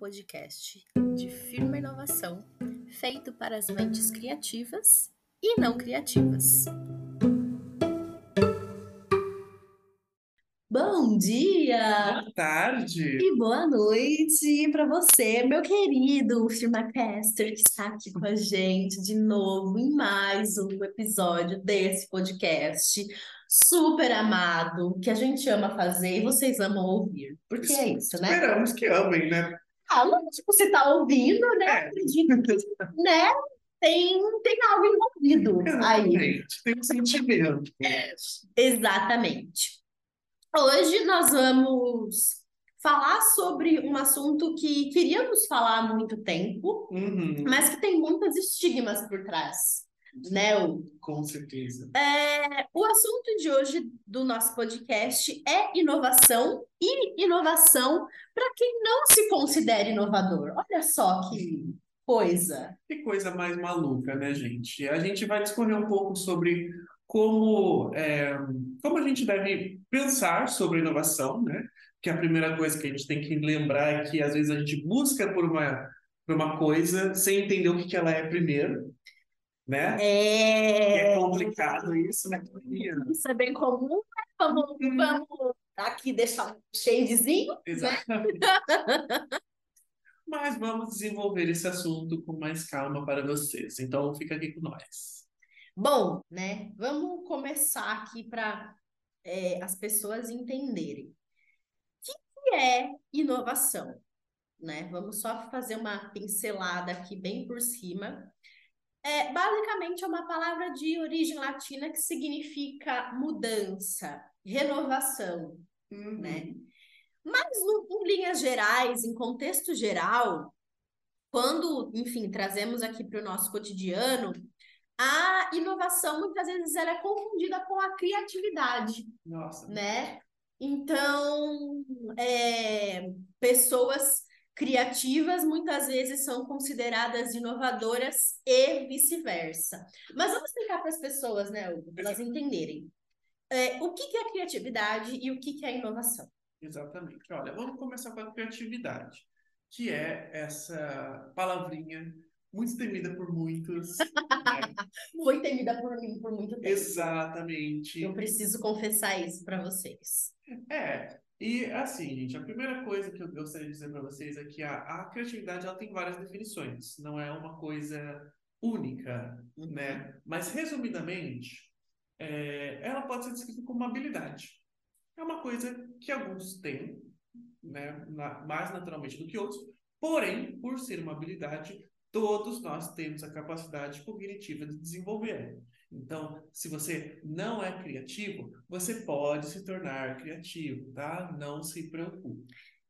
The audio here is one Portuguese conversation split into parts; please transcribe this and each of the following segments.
podcast de firma inovação feito para as mentes criativas e não criativas. Bom dia! Boa tarde! E boa noite para você, meu querido firmacaster que está aqui com a gente de novo em mais um episódio desse podcast super amado, que a gente ama fazer e vocês amam ouvir. Porque é isso, né? Esperamos que amem, né? Ah, tipo, você tá ouvindo, né? É. Acredito que, né? Tem, tem algo envolvido aí. Exatamente, tem um sentimento. Exatamente. Hoje nós vamos falar sobre um assunto que queríamos falar há muito tempo, Uhum, mas que tem muitos estigmas por trás, né? O, com certeza. é, o assunto de hoje do nosso podcast é inovação e inovação para quem não se considera inovador. Olha só que coisa. Que coisa mais maluca, né, gente? A gente vai discorrer um pouco sobre como, é, como a gente deve pensar sobre inovação, né? Que a primeira coisa que a gente tem que lembrar é que às vezes a gente busca por uma, por uma coisa sem entender o que que ela é primeiro, né? É É, complicado isso, né? isso é bem comum, né? Vamos, vamos aqui deixar um shadezinho, né? Exatamente. Mas vamos desenvolver esse assunto com mais calma para vocês. Então, fica aqui com nós. Bom, né? Vamos começar aqui para as pessoas entenderem. O que que é inovação? Né? Vamos só fazer uma pincelada aqui bem por cima. É, basicamente é uma palavra de origem latina que significa mudança, renovação, né? Mas no- em linhas gerais, em contexto geral, quando, enfim, trazemos aqui para o nosso cotidiano, a inovação muitas vezes ela é confundida com a criatividade, Nossa, né? Então, é, pessoas criativas muitas vezes são consideradas inovadoras e vice-versa. Mas vamos explicar para as pessoas, né, Hugo, para elas entenderem. É, o que que é criatividade e o que que é inovação? exatamente. Olha, vamos começar com a criatividade, que é essa palavrinha muito temida por muitos. né? Foi temida por mim por muito tempo. Exatamente. Eu preciso confessar isso para vocês. É, e assim, gente, a primeira coisa que eu gostaria de dizer para vocês é que a, a criatividade ela tem várias definições, não é uma coisa única, né? Mas resumidamente, é, ela pode ser descrita como uma habilidade. É uma coisa que alguns têm, né, na- mais naturalmente do que outros, porém, por ser uma habilidade, todos nós temos a capacidade cognitiva de desenvolver. Então, se você não é criativo, você pode se tornar criativo, tá? Não se preocupe.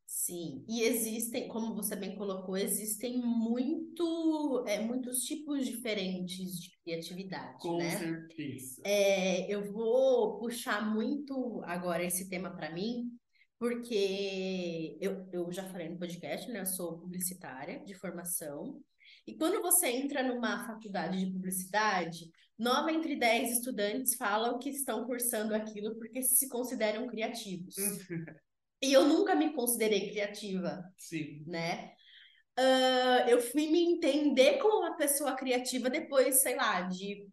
Sim, e existem, como você bem colocou, existem muito, é, muitos tipos diferentes de criatividade, Com né? certeza. É, eu vou puxar muito agora esse tema para mim, porque eu, eu já falei no podcast, né? Eu sou publicitária de formação. E quando você entra numa faculdade de publicidade, nove entre dez estudantes falam que estão cursando aquilo porque se consideram criativos. E eu nunca me considerei criativa, Sim. né? Ah, eu fui me entender como uma pessoa criativa depois, sei lá, de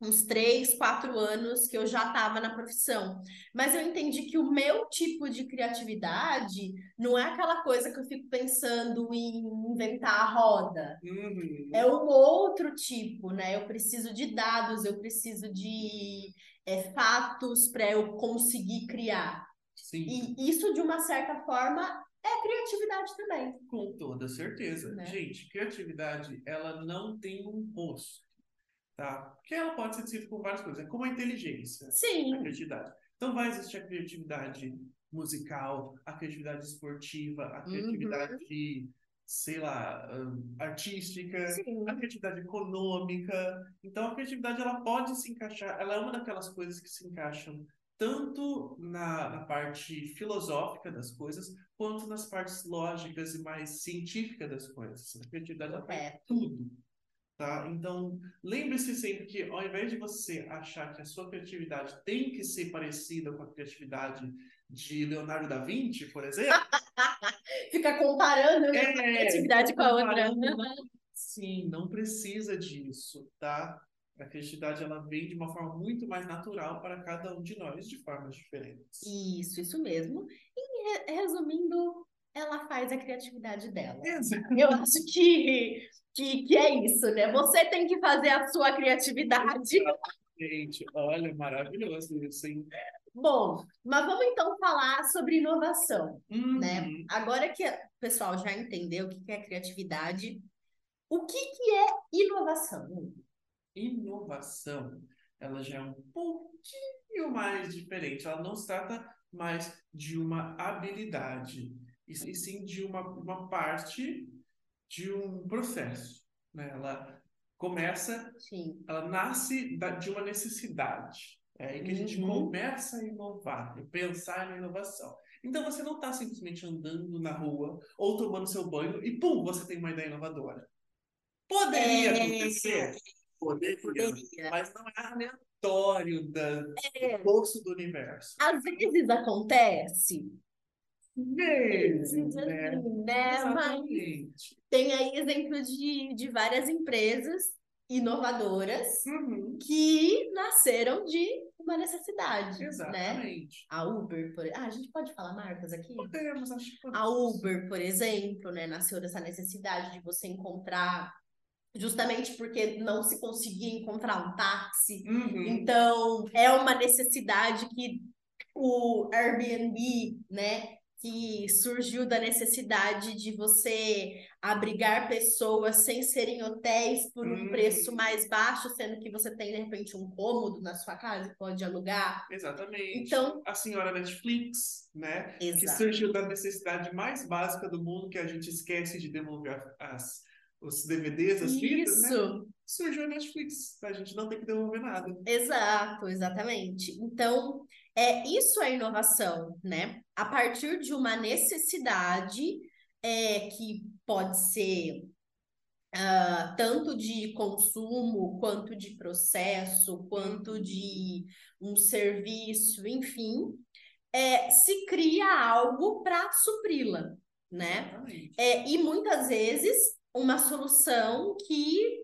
uns três, quatro anos que eu já estava na profissão. Mas eu entendi que o meu tipo de criatividade não é aquela coisa que eu fico pensando em inventar a roda. Uhum. É um outro tipo, né? Eu preciso de dados, eu preciso de é, fatos para eu conseguir criar. Sim, E isso, de uma certa forma, é criatividade também. com toda certeza. Né? Gente, criatividade, ela não tem um rosto, tá? Porque ela pode ser descrita por várias coisas. É como a inteligência, a Sim, criatividade. Então vai existir a criatividade musical, a criatividade esportiva, a Uhum. criatividade, sei lá, hum, artística. sim. a criatividade econômica. Então, a criatividade ela pode se encaixar, ela é uma daquelas coisas que se encaixam tanto na, na parte filosófica das coisas, quanto nas partes lógicas e mais científicas das coisas. A criatividade ela Correto. tudo. Tá? Então, lembre-se sempre que, ao invés de você achar que a sua criatividade tem que ser parecida com a criatividade de Leonardo da Vinci, por exemplo. Fica comparando né, é, uma criatividade com a outra. Sim, não precisa disso, tá? A criatividade ela vem de uma forma muito mais natural para cada um de nós, de formas diferentes. Isso, isso mesmo. E resumindo, ela faz a criatividade dela. Exato. Eu acho que, que, que é isso, né? Você tem que fazer a sua criatividade. Gente, olha, maravilhoso isso, hein? Bom, mas vamos então falar sobre inovação, né? uhum. né? Agora que o pessoal já entendeu o que é criatividade, o que, que é inovação? Inovação, ela já é um pouquinho mais diferente. Ela não se trata mais de uma habilidade, e sim de uma, uma parte de um processo. Né? Ela começa, sim. ela nasce da, de uma necessidade. É aí que a gente uhum. começa a inovar, a pensar na inovação. Então você não está simplesmente andando na rua ou tomando seu banho e pum, você tem uma ideia inovadora. Poderia é... acontecer? Poderia, Poderia, mas não é aleatório da, é... do bolso do universo. Às vezes acontece. Vezes, né? né? Exatamente. tem aí exemplo de, de várias empresas inovadoras uhum. que nasceram de uma necessidade. Né? Exatamente. Né? A Uber, por ah, a gente pode falar marcas aqui? Podemos, acho que podemos. A Uber, por exemplo, né, nasceu dessa necessidade de você encontrar justamente porque não se conseguia encontrar um táxi. Uhum. Então, é uma necessidade que o Airbnb, né, que surgiu da necessidade de você abrigar pessoas sem serem hotéis por um hum. preço mais baixo, sendo que você tem, de repente, um cômodo na sua casa e pode alugar. Exatamente. Então, a senhora Netflix, né? Exato. Que surgiu da necessidade mais básica do mundo, que a gente esquece de devolver as, os DVDs, as fitas, né? Surgiu a Netflix, a gente não tem que devolver nada. Exato, exatamente. Então, é, isso é inovação, né? A partir de uma necessidade é, que pode ser uh, tanto de consumo, quanto de processo, quanto de um serviço, enfim, é, se cria algo para supri-la, né? É, e muitas vezes uma solução que.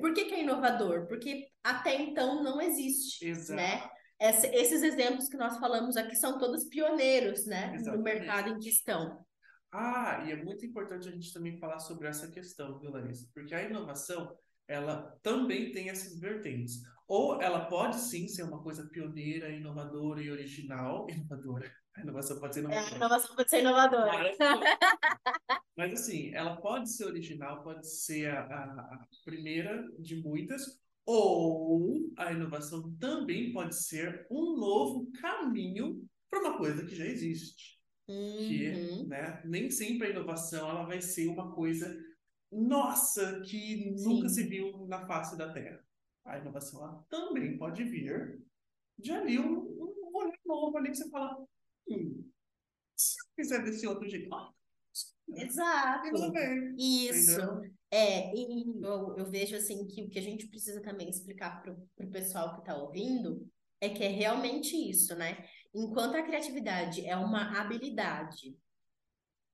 Por que, que é inovador? Porque até então não existe, Exato. né? Esse, esses exemplos que nós falamos aqui são todos pioneiros, né, Exatamente. no mercado em questão. Ah, e é muito importante a gente também falar sobre essa questão, viu, Larissa? Porque a inovação, ela também tem essas vertentes. Ou ela pode sim ser uma coisa pioneira, inovadora e original. Inovadora. A inovação pode ser inovadora. É, a inovação pode ser inovadora. Mas assim, ela pode ser original, pode ser a, a, a primeira de muitas, ou a inovação também pode ser um novo caminho para uma coisa que já existe. Uhum. Que, né, nem sempre a inovação ela vai ser uma coisa nossa que nunca se viu na face da Terra. A inovação ela também pode vir de ali um, um olhar novo ali que você fala, hum, se eu fizer desse outro jeito, ah, Exato. Isso. Entendeu? É, e eu, eu vejo assim que o que a gente precisa também explicar para o pessoal que está ouvindo é que é realmente isso, né? Enquanto a criatividade é uma habilidade,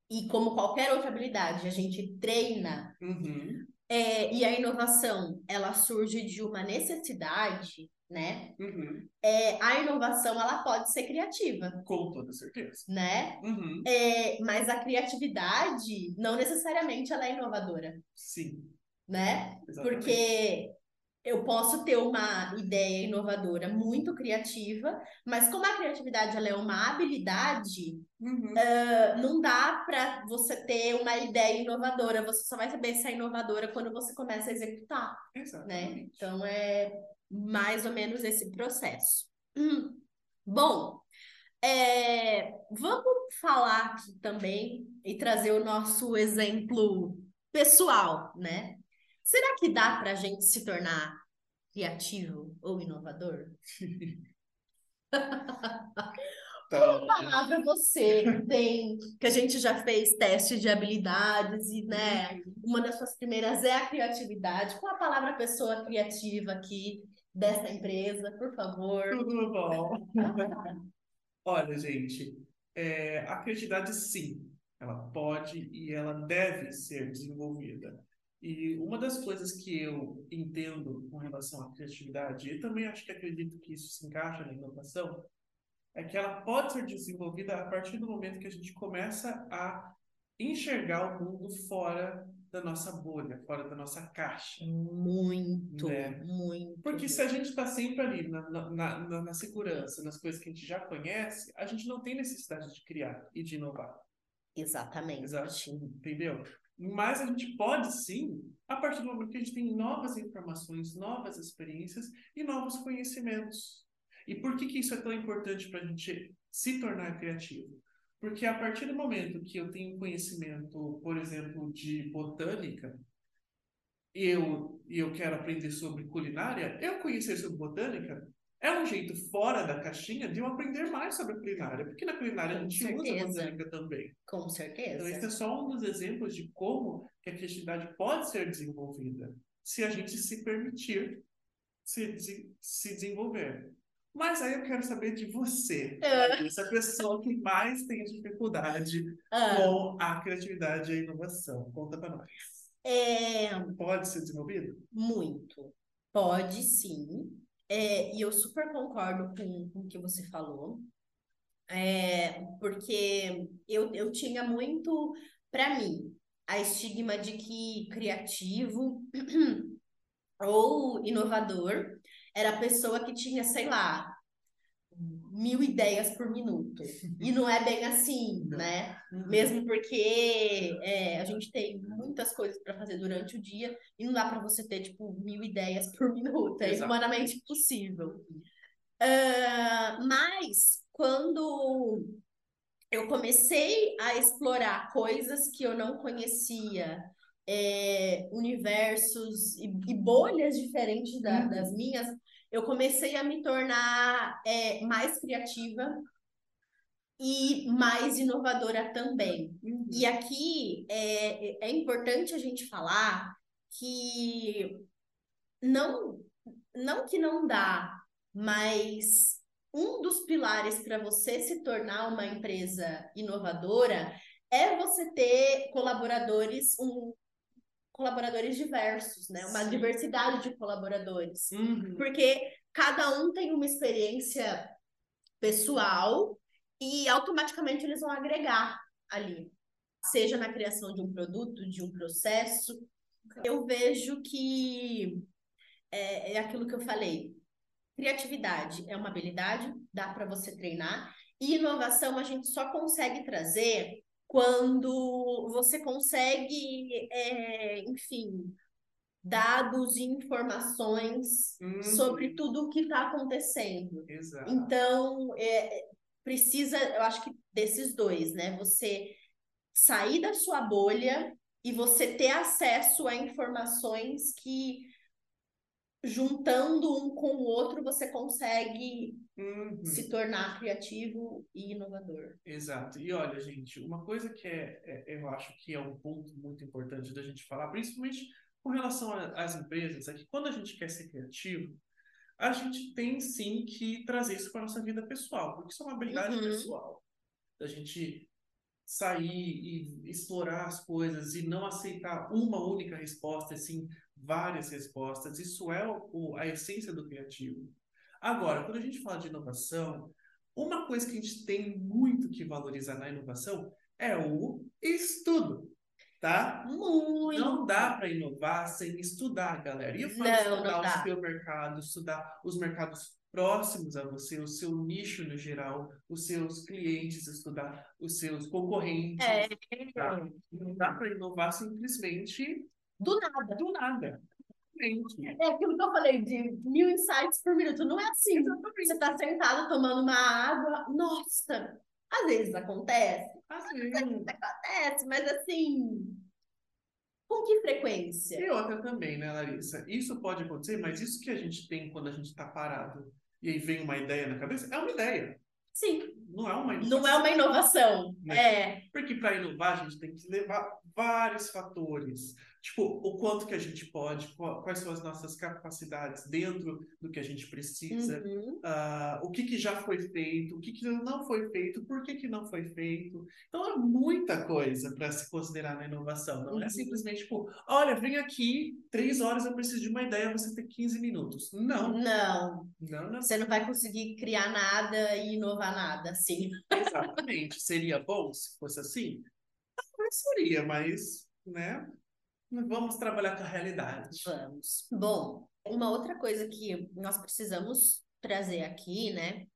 e como qualquer outra habilidade, a gente treina, uhum. é, e a inovação ela surge de uma necessidade, né? Uhum. É, a inovação ela pode ser criativa. Com toda certeza. Né? Uhum. É, mas a criatividade não necessariamente ela é inovadora. Sim. Né? Exatamente. Porque eu posso ter uma ideia inovadora muito criativa, mas como a criatividade ela é uma habilidade, uhum. uh, não dá para você ter uma ideia inovadora. Você só vai saber se é inovadora quando você começa a executar. Né? Exatamente. Né? Então é mais ou menos esse processo. Hum. Bom, é, vamos falar aqui também e trazer o nosso exemplo pessoal, né? Será que dá para a gente se tornar criativo ou inovador? Qual palavra você tem, que a gente já fez teste de habilidades e, né, uma das suas primeiras é a criatividade. Qual a palavra pessoa criativa aqui dessa empresa, por favor? Tudo bom. Olha, gente, é, a criatividade sim, ela pode e ela deve ser desenvolvida. E uma das coisas que eu entendo com relação à criatividade, e também acho que acredito que isso se encaixa na inovação, é que ela pode ser desenvolvida a partir do momento que a gente começa a enxergar o mundo fora da nossa bolha, fora da nossa caixa. Muito, né? muito. Porque se a gente está sempre ali na, na, na, na, segurança, nas coisas que a gente já conhece, a gente não tem necessidade de criar e de inovar. Exatamente. Exato, entendeu? Mas a gente pode sim, a partir do momento que a gente tem novas informações, novas experiências e novos conhecimentos. E por que, que isso é tão importante para a gente se tornar criativo? Porque a partir do momento que eu tenho conhecimento, por exemplo, de botânica, eu, e eu quero aprender sobre culinária, eu conhecer sobre botânica é um jeito fora da caixinha de eu aprender mais sobre a culinária, porque na culinária Com a gente certeza. usa botânica também. Com certeza. Então, esse é só um dos exemplos de como a criatividade pode ser desenvolvida, se a gente se permitir se, se desenvolver. Mas aí eu quero saber de você, uh. essa pessoa que mais tem dificuldade uh. com a criatividade e a inovação. Conta para nós. É... Pode ser desenvolvido? Muito. Pode sim. É, e eu super concordo com, com o que você falou, é, porque eu, eu tinha muito, para mim, a estigma de que criativo ou inovador era a pessoa que tinha, sei lá, mil ideias por minuto. E não é bem assim, né? Uhum. Mesmo porque é, a gente tem muitas coisas para fazer durante o dia e não dá para você ter, tipo, mil ideias por minuto. É Exato. humanamente impossível. Uh, mas, quando eu comecei a explorar coisas que eu não conhecia, é, universos e, e, bolhas diferentes da, uhum. das minhas, eu comecei a me tornar é, mais criativa e mais inovadora também. Uhum. E aqui é, é importante a gente falar que não, não que não dá, mas um dos pilares para você se tornar uma empresa inovadora é você ter colaboradores, um, colaboradores diversos, né? Uma Sim. diversidade de colaboradores. Uhum. Porque cada um tem uma experiência pessoal e automaticamente eles vão agregar ali, seja na criação de um produto, de um processo. Eu vejo que é, é aquilo que eu falei. Criatividade é uma habilidade, dá para você treinar. E inovação a gente só consegue trazer quando você consegue, é, enfim, dados e informações uhum. sobre tudo o que está acontecendo. Exato. Então, é, precisa, eu acho que desses dois, né? Você sair da sua bolha e você ter acesso a informações que juntando um com o outro, você consegue uhum. se tornar criativo e inovador. Exato. E olha, gente, uma coisa que é, é, eu acho que é um ponto muito importante da gente falar, principalmente com relação às empresas, é que quando a gente quer ser criativo, a gente tem sim que trazer isso para a nossa vida pessoal, porque isso é uma habilidade uhum. pessoal. Da gente sair e explorar as coisas e não aceitar uma única resposta, assim, várias respostas. Isso é o, a essência do criativo. Agora, quando a gente fala de inovação, uma coisa que a gente tem muito que valorizar na inovação é o estudo, tá? Muito. Não dá para inovar sem estudar, galera. E eu falo não, estudar não o seu mercado, estudar os mercados próximos a você, o seu nicho no geral, os seus clientes, estudar os seus concorrentes. É. Tá? Não dá para inovar simplesmente do nada. Do nada. É aquilo que eu falei de mil insights por minuto. Não é assim. Exatamente. Você está sentado tomando uma água. Nossa, às vezes acontece. Às vezes acontece, mas assim. Com que frequência? E outra também, né, Larissa? Isso pode acontecer, mas isso que a gente tem quando a gente está parado e aí vem uma ideia na cabeça, é uma ideia. Sim. Não é uma inovação. Não é uma inovação. Né? É. Porque para inovar a gente tem que levar vários fatores tipo, o quanto que a gente pode, quais são as nossas capacidades dentro do que a gente precisa, uhum. uh, o que, que já foi feito, o que, que não foi feito, por que, que não foi feito. Então, é muita coisa para se considerar na inovação. Não é uhum. é simplesmente, tipo, olha, vem aqui, três horas eu preciso de uma ideia, você tem 15 minutos. Não. Não. Não, não. Você não vai conseguir criar nada e inovar nada, assim. Exatamente. Seria bom se fosse assim? Não seria, mas, né? Vamos trabalhar com a realidade. Vamos. Bom, uma outra coisa que nós precisamos trazer aqui, né?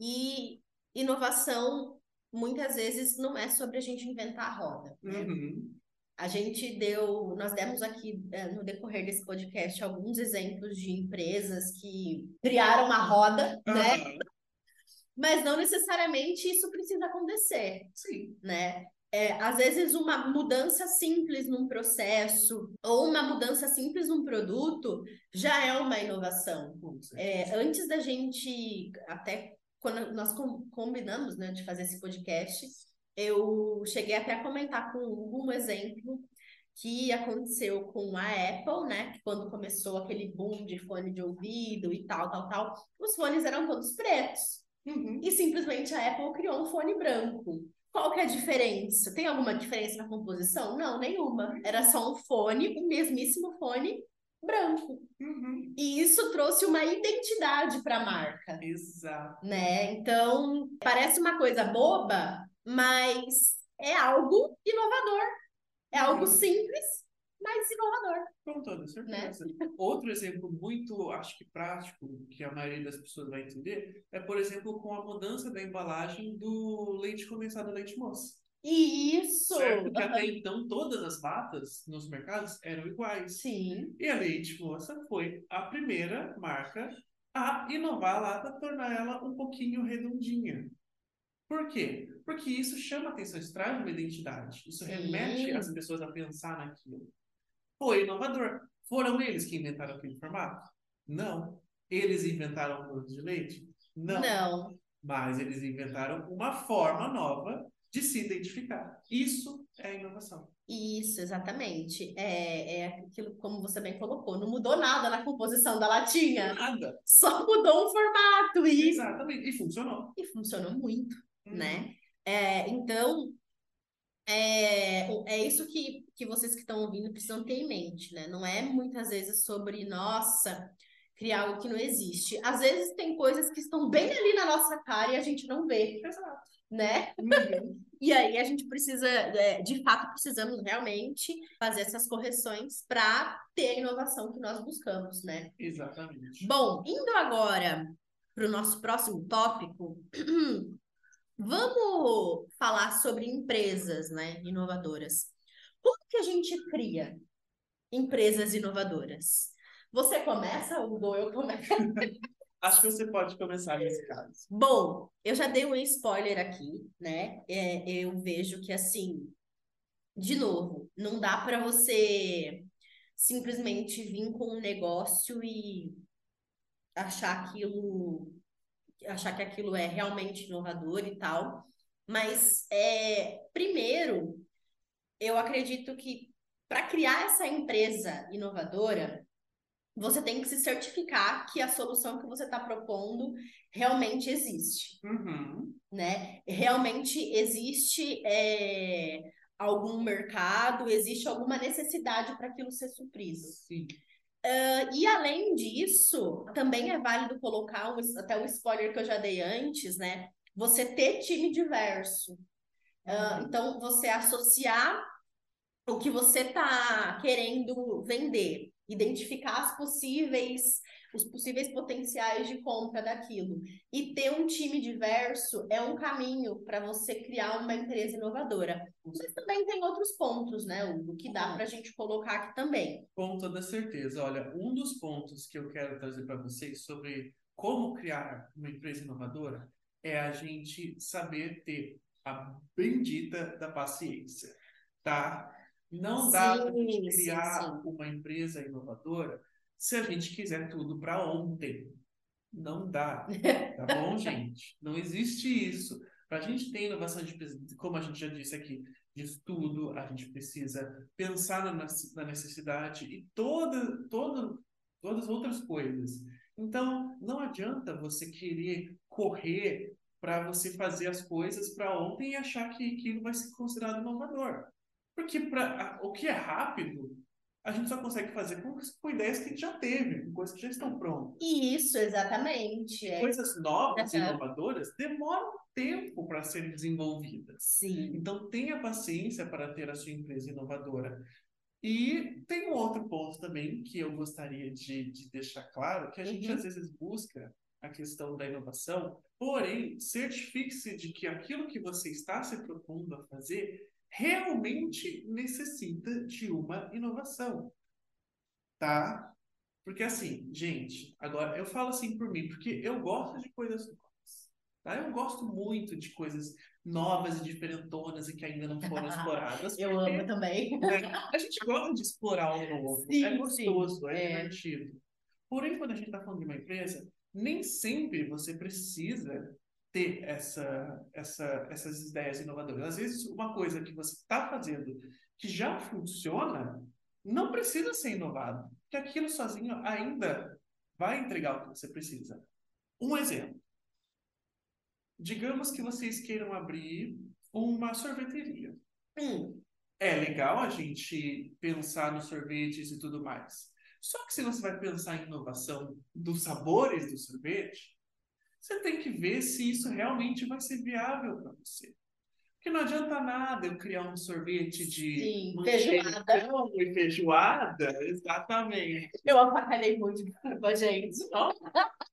E inovação muitas vezes não é sobre a gente inventar a roda. Né? Uhum. A gente deu, nós demos aqui é, no decorrer desse podcast alguns exemplos de empresas que criaram uma roda, uhum. né? Mas não necessariamente isso precisa acontecer. Sim. Né? É, às vezes, uma mudança simples num processo ou uma mudança simples num produto já é uma inovação. É, antes da gente, até quando nós combinamos né, de fazer esse podcast, eu cheguei até a comentar com um exemplo que aconteceu com a Apple, né? Que quando começou aquele boom de fone de ouvido e tal, tal, tal, os fones eram todos pretos. Uhum. E simplesmente a Apple criou um fone branco. Qual que é a diferença? Tem alguma diferença na composição? Não, nenhuma. Era só um fone, o mesmíssimo fone branco. Uhum. E isso trouxe uma identidade para a marca. Exato. Né? Então, parece uma coisa boba, mas é algo inovador. É algo uhum. simples, mais inovador. Com toda certeza. Né? Outro exemplo muito, acho que prático, que a maioria das pessoas vai entender, é, por exemplo, com a mudança da embalagem do leite condensado leite moça. Isso! Certo? Porque até então todas as latas nos mercados eram iguais. Sim. E a Leite Moça foi a primeira marca a inovar a lata, tornar ela um pouquinho redondinha. Por quê? Porque isso chama atenção, isso traz uma identidade. Isso remete as pessoas a pensar naquilo foi inovador. Foram eles que inventaram aquele formato? Não. Eles inventaram o doce de leite? Não. Não. Mas eles inventaram uma forma nova de se identificar. Isso é inovação. Isso, exatamente. É, é aquilo como você bem colocou. Não mudou nada na composição da latinha. Nada. Só mudou um formato. E... Exatamente. E funcionou. E funcionou muito, uhum. né? É, então, é, é isso que, que vocês que estão ouvindo precisam ter em mente, né? Não é muitas vezes sobre, nossa, criar algo que não existe. Às vezes tem coisas que estão bem ali na nossa cara e a gente não vê. Exato. Né? Uhum. e aí a gente precisa, é, de fato, precisamos realmente fazer essas correções para ter a inovação que nós buscamos, né? Exatamente. Bom, indo agora para o nosso próximo tópico, Vamos falar sobre empresas, né, inovadoras. Que a gente cria empresas inovadoras? Você começa, ou eu começo? Acho que você pode começar nesse caso. Bom, eu já dei um spoiler aqui, né? É, eu vejo que assim, de novo, não dá para você simplesmente vir com um negócio e achar aquilo achar que aquilo é realmente inovador e tal. Mas, é, primeiro, eu acredito que para criar essa empresa inovadora, você tem que se certificar que a solução que você está propondo realmente existe. Uhum. Né? Realmente existe é, algum mercado, existe alguma necessidade para aquilo ser suprido. Sim. Uh, e além disso, também é válido colocar um, até o spoiler que eu já dei antes, né? Você ter time diverso. Uh, então, você associar o que você está querendo vender, identificar as possíveis os possíveis potenciais de compra daquilo. E ter um time diverso é um caminho para você criar uma empresa inovadora. Mas também tem outros pontos, né, o que dá para a gente colocar aqui também. Com toda certeza. Olha, um dos pontos que eu quero trazer para vocês sobre como criar uma empresa inovadora é a gente saber ter a bendita da paciência, tá? Não dá para criar sim, sim. uma empresa inovadora se a gente quiser tudo para ontem. Não dá, tá bom, gente? Não existe isso. Para a gente ter inovação de como a gente já disse aqui, de estudo, a gente precisa pensar na, na necessidade e toda, toda, todas as outras coisas. Então, não adianta você querer correr para você fazer as coisas para ontem e achar que aquilo vai ser considerado inovador. Porque pra, o que é rápido, a gente só consegue fazer com, com ideias que a gente já teve, com coisas que já estão prontas. Isso, exatamente. É. Coisas novas e inovadoras demoram tempo para serem desenvolvidas. Sim. Então, tenha paciência para ter a sua empresa inovadora. E tem um outro ponto também que eu gostaria de, de deixar claro, que a gente uhum. às vezes busca a questão da inovação, porém, certifique-se de que aquilo que você está se propondo a fazer realmente necessita de uma inovação. Tá? Porque assim, gente, agora eu falo assim por mim, porque eu gosto de coisas novas. Tá? Eu gosto muito de coisas novas e diferentonas e que ainda não foram exploradas. eu porque, amo também. Né, a gente gosta de explorar o novo. Sim, é gostoso, sim. é, é divertido. Porém, quando a gente está falando de uma empresa, nem sempre você precisa ter essa, essa, essas ideias inovadoras. Às vezes, uma coisa que você está fazendo que já funciona não precisa ser inovado, porque aquilo sozinho ainda vai entregar o que você precisa. Um exemplo. Digamos que vocês queiram abrir uma sorveteria. Hum. É legal a gente pensar nos sorvetes e tudo mais. Só que se você vai pensar em inovação dos sabores do sorvete, você tem que ver se isso realmente vai ser viável para você. Porque não adianta nada eu criar um sorvete de Sim, feijoada. e feijoada, exatamente. Eu avacalhei muito com a gente.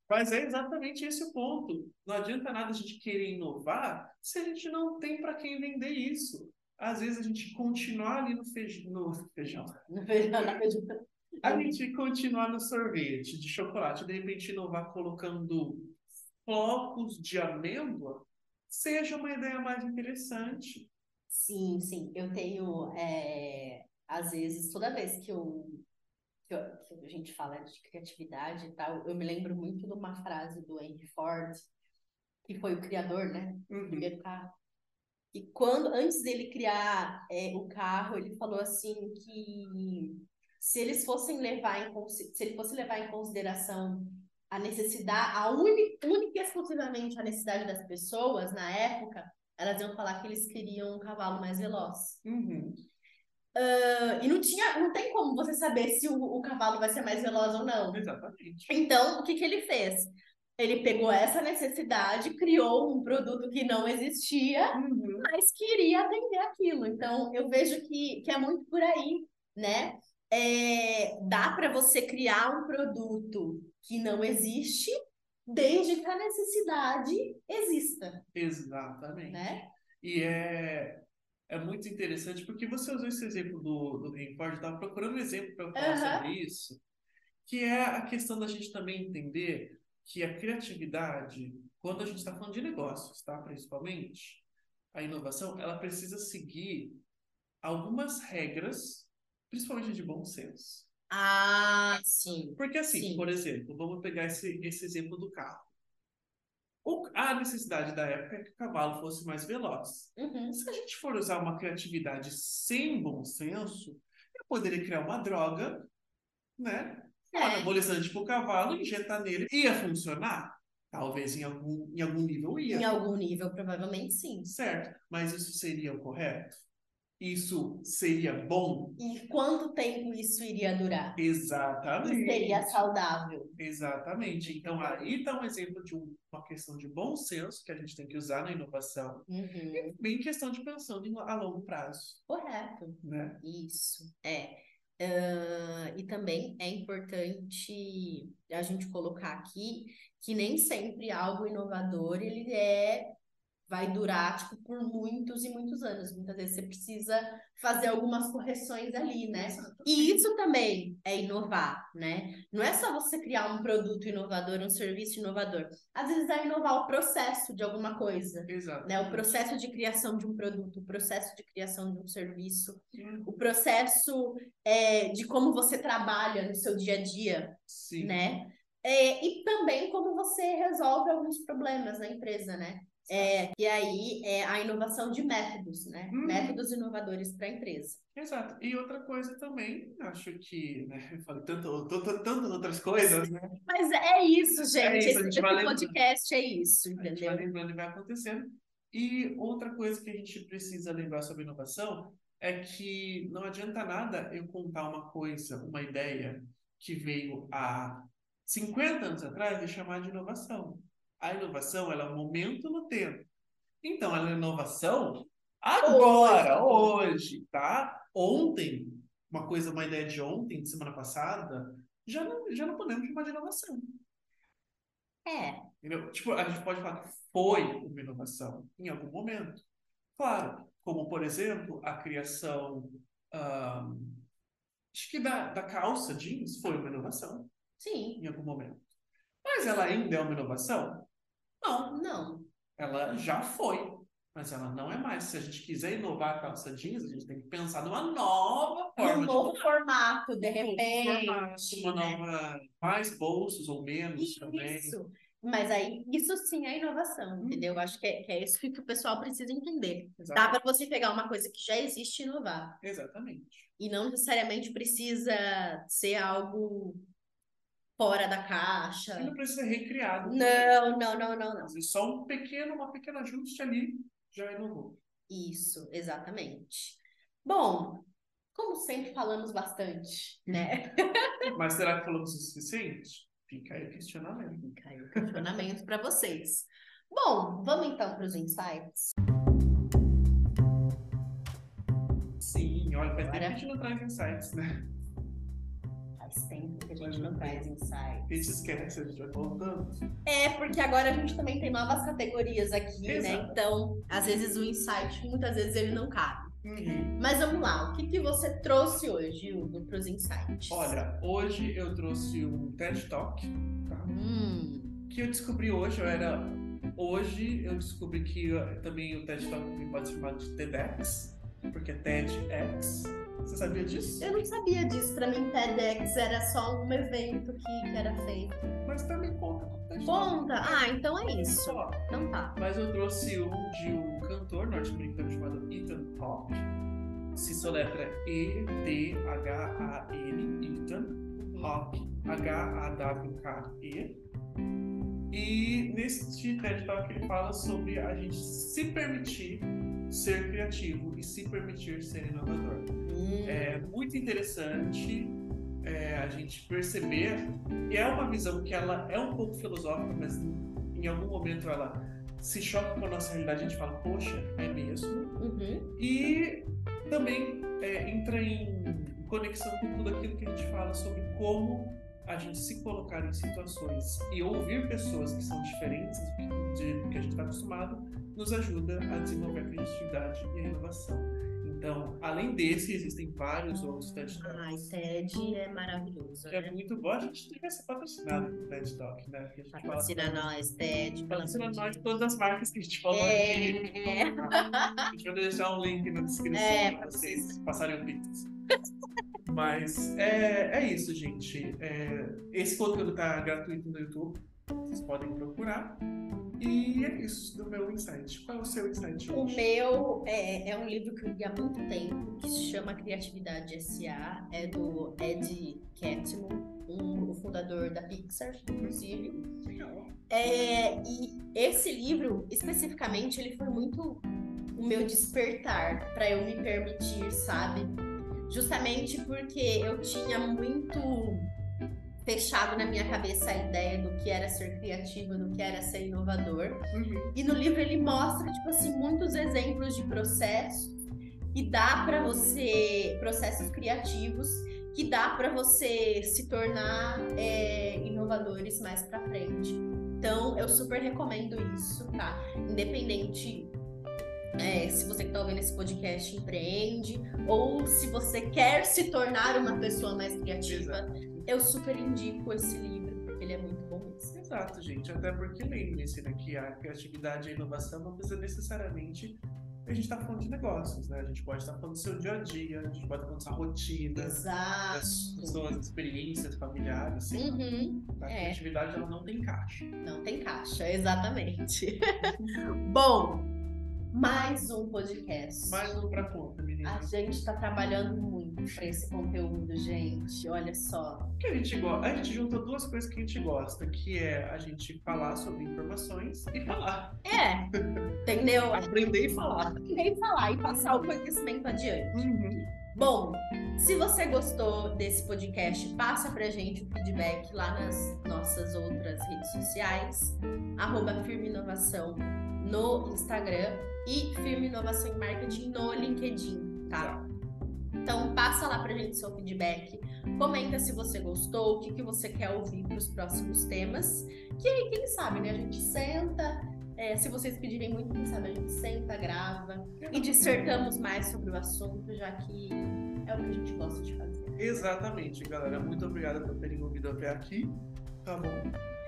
Mas é exatamente esse o ponto. Não adianta nada a gente querer inovar se a gente não tem para quem vender isso. Às vezes a gente continuar ali no, feijão. No feijão. No feijão a gente continuar no sorvete de chocolate, de repente inovar colocando flocos de amêndoa, seja uma ideia mais interessante. Sim, sim. Eu tenho, é, às vezes, toda vez que eu, que, eu, que a gente fala de criatividade e tal, eu me lembro muito de uma frase do Henry Ford, que foi o criador, né? Uhum. Do primeiro carro. E quando, antes dele criar é, o carro, ele falou assim que se eles fossem levar em se ele fosse levar em consideração a necessidade, a única, única e exclusivamente a necessidade das pessoas na época, elas iam falar que eles queriam um cavalo mais veloz. Uhum. Uh, e não tinha, não tem como você saber se o, o, cavalo vai ser mais veloz ou não. Exatamente. Então, o que, que ele fez? Ele pegou essa necessidade, criou um produto que não existia, uhum. mas queria atender aquilo. Então, eu vejo que, que é muito por aí, né? é, dá para você criar um produto que não existe, desde que a necessidade exista. Exatamente. Né? E é, é muito interessante, porque você usou esse exemplo do, do Rainford, eu estava procurando um exemplo para falar uhum. sobre isso, que é a questão da gente também entender que a criatividade, quando a gente está falando de negócios, tá? principalmente, a inovação, ela precisa seguir algumas regras principalmente de bom senso. Ah, sim. Porque assim, sim. por exemplo, vamos pegar esse, esse exemplo do carro. O, a necessidade da época é que o cavalo fosse mais veloz. Uhum. Se a gente for usar uma criatividade sem bom senso, eu poderia criar uma droga, né? Um é. anabolizante para o cavalo, injetar nele. Ia funcionar? Talvez em algum, em algum nível ia. Em algum nível, provavelmente sim. Certo. Mas isso seria o correto? Isso seria bom? E quanto tempo isso iria durar? Exatamente. E seria saudável. Exatamente. Então, aí está um exemplo de uma questão de bom senso que a gente tem que usar na inovação. Uhum. E bem questão de pensando a longo prazo. Correto. Né? Isso. É. Uh, e também é importante a gente colocar aqui que nem sempre algo inovador ele é vai durar tipo por muitos e muitos anos. Muitas vezes você precisa fazer algumas correções ali, né? E isso também é inovar, né? Não é só você criar um produto inovador, um serviço inovador. Às vezes é inovar o processo de alguma coisa, Exato. né? O processo de criação de um produto, o processo de criação de um serviço, uhum. o processo é, de como você trabalha no seu dia a dia, Sim. né? É, e também como você você resolve alguns problemas na empresa, né? É, e aí é a inovação de métodos, né? Uhum. Métodos inovadores para a empresa. Exato. E outra coisa também, acho que, né, eu falei tanto, tanto, tantas outras coisas, né? Mas é isso, gente. É isso, Esse podcast é isso, entendeu? A gente vai lembrando e vai acontecendo. E outra coisa que a gente precisa lembrar sobre inovação é que não adianta nada eu contar uma coisa, uma ideia que veio há 50 anos atrás e chamar de inovação. A inovação ela é um momento no tempo. Então, ela é inovação agora, hoje, hoje tá? Ontem, uma coisa, uma ideia de ontem, de semana passada, já não, já não podemos chamar de inovação. É. Entendeu? Tipo, a gente pode falar que foi uma inovação em algum momento. Claro, como, por exemplo, a criação um, acho que da, da calça jeans foi uma inovação. Sim. Em algum momento. Mas ela ainda é uma inovação? Não, não. Ela já foi, mas ela não é mais. Se a gente quiser inovar a calça jeans, a gente tem que pensar numa nova forma. Um novo de... formato, de repente. Formato, uma né? nova, mais bolsos ou menos Isso. também. Isso. Mas aí, isso sim é inovação, hum. entendeu? Acho que é, que é, isso que o pessoal precisa entender. Exatamente. Dá para você pegar uma coisa que já existe e inovar. Exatamente. E não necessariamente precisa ser algo fora da caixa. Não precisa ser recriado. Não, não, não, não, não. É só um pequeno, uma pequena ajuste ali já inovou. Isso, exatamente. Bom, como sempre falamos bastante, né? Mas será que falamos o suficiente? Fica aí o questionamento. Fica aí o questionamento para vocês. Bom, vamos então para os insights. Sim, olha, faz tempo que a gente não traz insights, né? Faz tempo que a gente não traz insights. A gente esquece, a gente vai voltando. É, porque agora a gente também tem novas categorias aqui, né? Exato. né? Então, às vezes o insight, muitas vezes ele não cabe. Uhum. Mas vamos lá, o que, que você trouxe hoje, Hugo, para os insights? Olha, hoje eu trouxe um TED Talk, tá? Hum. que eu descobri hoje, eu era... Hoje eu descobri que também o TED Talk pode ser chamado de TEDx, porque TEDx. Você sabia disso? Eu não sabia disso. Para mim, TEDx era só um evento que, que era feito. Mas também conta com TED Conta? Ah, então é isso. Só. Então tá. Mas eu trouxe um de um cantor norte-americano chamado Ethan Hawke. Se soletra E-T-H-A-N, Ethan Hawke, H-A-W-K-E. E neste TED Talk ele fala sobre a gente se permitir ser criativo e se permitir ser inovador. Hum. É muito interessante é, a gente perceber, e é uma visão que ela é um pouco filosófica, mas em algum momento ela se choca com a nossa realidade, a gente fala, poxa, é mesmo. Uhum. E também é, entra em conexão com tudo aquilo que a gente fala sobre como a gente se colocar em situações e ouvir pessoas que são diferentes do que a gente está acostumado nos ajuda a desenvolver a criatividade e a inovação. Então, além desse, existem vários outros TED Talks. Ai, TED é maravilhoso. É né? muito bom. A gente devia ser patrocinado com TED Talk, né? Patrocina fala... nós, TED. Patrocina nós, todas as marcas que a gente falou é... aqui. É. A gente vai deixar um link na descrição é, para vocês passarem o Pix. Mas é, é isso, gente. É, esse conteúdo está gratuito no YouTube. Vocês podem procurar. E é isso do meu insight. Qual é o seu insight hoje? O meu é, é um livro que eu li há muito tempo, que se chama Criatividade S.A. É do Ed Catmull, um, o fundador da Pixar, inclusive. É, e esse livro, especificamente, ele foi muito o meu despertar para eu me permitir, sabe? Justamente porque eu tinha muito fechado na minha cabeça a ideia do que era ser criativo, do que era ser inovador. Uhum. E no livro ele mostra, tipo assim, muitos exemplos de processos que dá para você, processos criativos, que dá para você se tornar é, inovadores mais para frente. Então, eu super recomendo isso, tá? Independente é, se você que está ouvindo esse podcast empreende, ou se você quer se tornar uma pessoa mais criativa, Exato eu super indico esse livro, porque ele é muito bom mesmo. Exato, gente. Até porque lembre-se né, que a criatividade e a inovação não precisa necessariamente a gente está falando de negócios, né? A gente pode estar falando do seu dia a dia, a gente pode estar falando da sua rotina, Exato. das suas experiências familiares, assim. Uhum. A É. criatividade ela não tem caixa. Não tem caixa, exatamente. Bom, mais um podcast. Mais um pra conta, menina. A gente está trabalhando muito para esse conteúdo, gente. Olha só. Que a gente gosta? A gente juntou duas coisas que a gente gosta, que é a gente falar sobre informações e falar. É, entendeu? Aprender e falar. Aprender e falar e passar o conhecimento adiante. Uhum. Bom, se você gostou desse podcast, passa pra gente o feedback lá nas nossas outras redes sociais, arroba Inovação no Instagram e Firme Inovação em Marketing no LinkedIn, tá? Então passa lá pra gente seu feedback, comenta se você gostou, o que, que você quer ouvir para os próximos temas, que aí, quem sabe, né? A gente senta, é, se vocês pedirem muito, quem sabe a gente senta, grava e dissertamos mais sobre o assunto, já que é o que a gente gosta de fazer. Exatamente, galera. Muito obrigado por terem ouvido até aqui. Tá bom.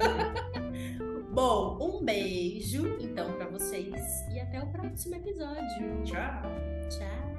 Bom, um beijo então para vocês e até o próximo episódio. Tchau. Tchau.